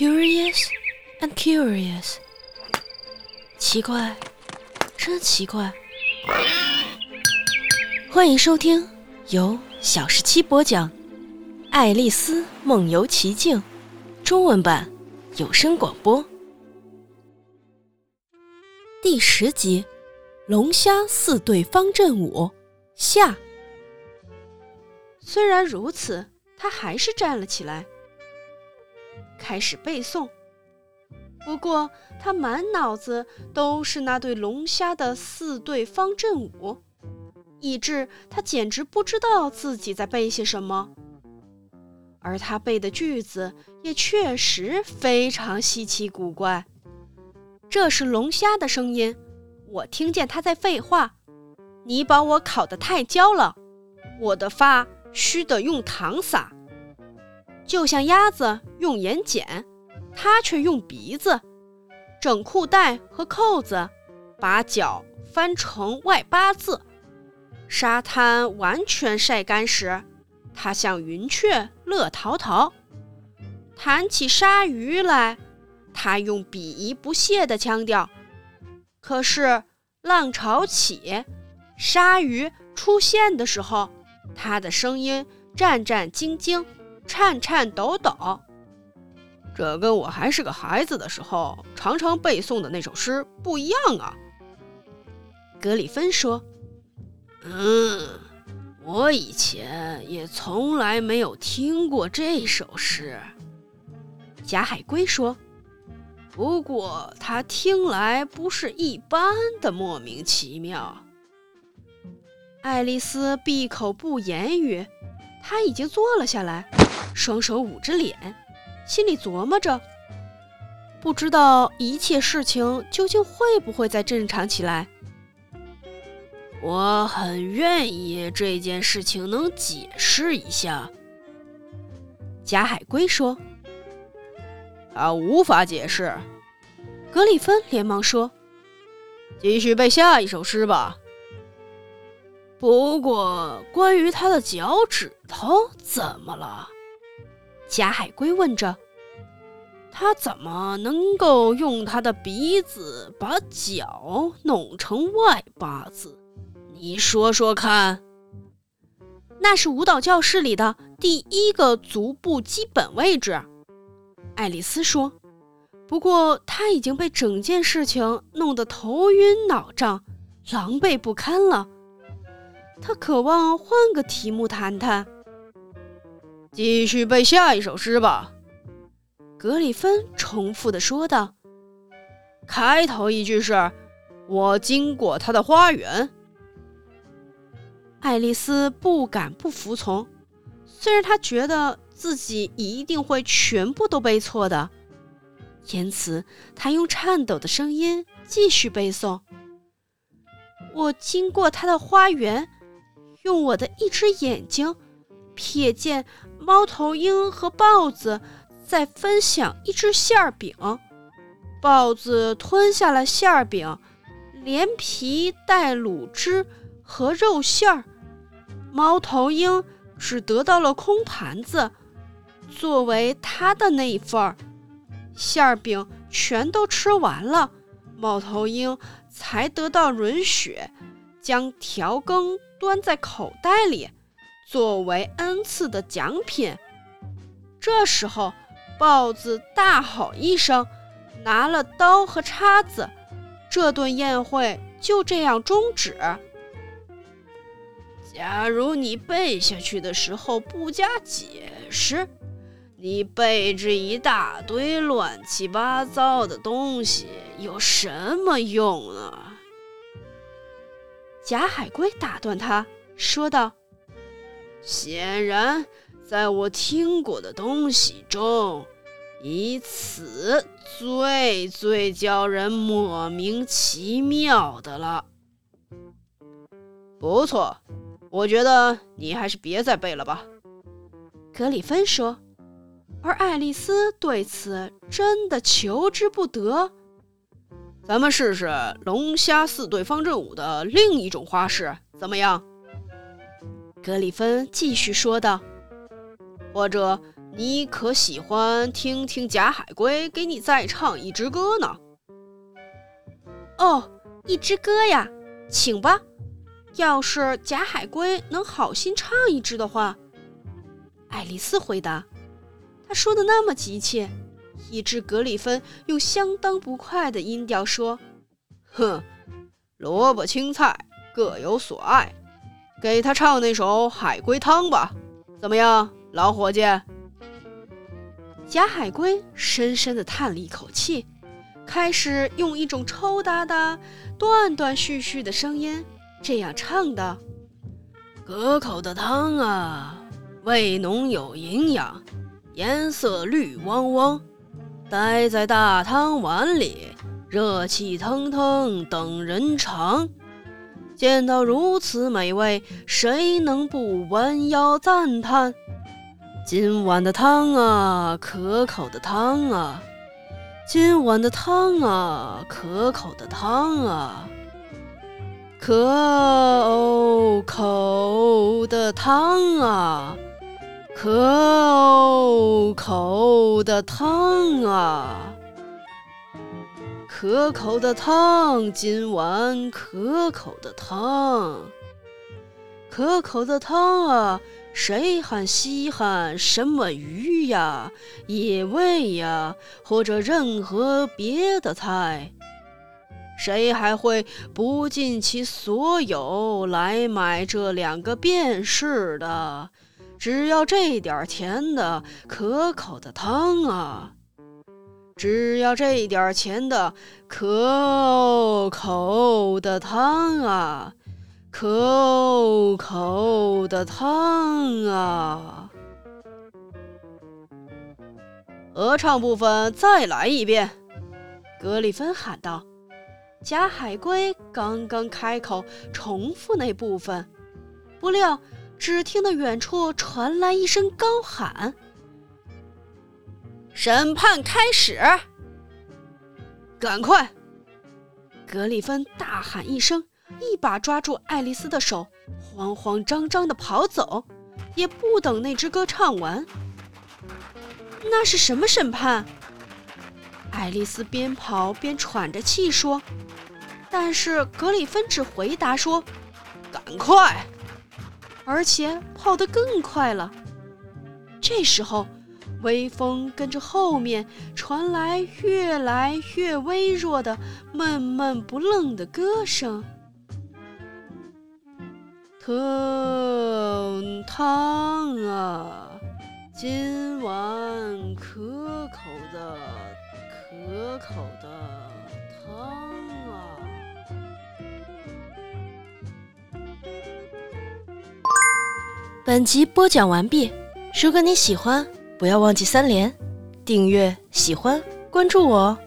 Curious and curious，奇怪，真奇怪。欢迎收听由小十七播讲《爱丽丝梦游奇境》中文版有声广播第十集《龙虾四对方阵舞》下。虽然如此，他还是站了起来。开始背诵，不过他满脑子都是那对龙虾的四对方阵舞，以致他简直不知道自己在背些什么。而他背的句子也确实非常稀奇古怪。这是龙虾的声音，我听见他在废话。你把我烤得太焦了，我的发须得用糖撒。就像鸭子用眼睑，它却用鼻子整裤带和扣子，把脚翻成外八字。沙滩完全晒干时，它像云雀乐陶陶；弹起鲨鱼来，它用鄙夷不屑的腔调。可是浪潮起，鲨鱼出现的时候，它的声音战战兢兢。颤颤抖抖，这跟我还是个孩子的时候常常背诵的那首诗不一样啊。格里芬说：“嗯，我以前也从来没有听过这首诗。”贾海龟说：“不过它听来不是一般的莫名其妙。”爱丽丝闭口不言语，她已经坐了下来。双手捂着脸，心里琢磨着，不知道一切事情究竟会不会再正常起来。我很愿意这件事情能解释一下。贾海龟说：“他无法解释。”格里芬连忙说：“继续背下一首诗吧。”不过，关于他的脚趾头怎么了？贾海龟问着：“他怎么能够用他的鼻子把脚弄成外八字？你说说看。”那是舞蹈教室里的第一个足部基本位置，爱丽丝说。不过她已经被整件事情弄得头晕脑胀、狼狈不堪了。她渴望换个题目谈谈。继续背下一首诗吧，格里芬重复的说道。开头一句是“我经过他的花园”。爱丽丝不敢不服从，虽然她觉得自己一定会全部都背错的，因此她用颤抖的声音继续背诵：“我经过他的花园，用我的一只眼睛。”瞥见猫头鹰和豹子在分享一只馅饼，豹子吞下了馅饼，连皮带卤汁和肉馅儿，猫头鹰只得到了空盘子，作为它的那一份儿。馅饼全都吃完了，猫头鹰才得到允许将调羹端在口袋里。作为恩赐的奖品。这时候，豹子大吼一声，拿了刀和叉子。这顿宴会就这样终止。假如你背下去的时候不加解释，你背着一大堆乱七八糟的东西有什么用呢？贾海龟打断他，说道。显然，在我听过的东西中，以此最最叫人莫名其妙的了。不错，我觉得你还是别再背了吧。”格里芬说。而爱丽丝对此真的求之不得。咱们试试龙虾四对方阵舞的另一种花式，怎么样？格里芬继续说道：“或者你可喜欢听听假海龟给你再唱一支歌呢？哦，一支歌呀，请吧。要是假海龟能好心唱一支的话，爱丽丝回答。他说的那么急切，以致格里芬用相当不快的音调说：“哼，萝卜青菜各有所爱，给他唱那首《海龟汤》吧，怎么样，老伙计？”假海龟深深地叹了一口气，开始用一种抽搭搭、断断续续的声音这样唱道：“可口的汤啊，味浓有营养，颜色绿汪汪，待在大汤碗里，热气腾腾等人尝。见到如此美味，谁能不弯腰赞叹？”今晚的汤啊，可口的汤啊！今晚的汤啊，可口的汤啊！可口的汤啊，可口的汤啊！可口的汤，今晚可口的汤，可口的汤啊！谁还稀罕什么鱼呀、野味呀，或者任何别的菜？谁还会不尽其所有来买这两个便士的？只要这点甜的可口的汤啊！只要这点钱的可口的汤啊！可口的汤啊！合唱部分再来一遍，格里芬喊道。假海龟刚刚开口重复那部分，不料只听得远处传来一声高喊：“审判开始！”赶快！格里芬大喊一声。一把抓住爱丽丝的手，慌慌张张地跑走，也不等那支歌唱完。那是什么审判？爱丽丝边跑边喘着气说。但是格里芬只回答说：“赶快！”而且跑得更快了。这时候，微风跟着后面传来越来越微弱的、闷闷不愣的歌声。汤汤啊，今晚可口的可口的汤啊！本集播讲完毕。如果你喜欢，不要忘记三连、订阅、喜欢、关注我哦。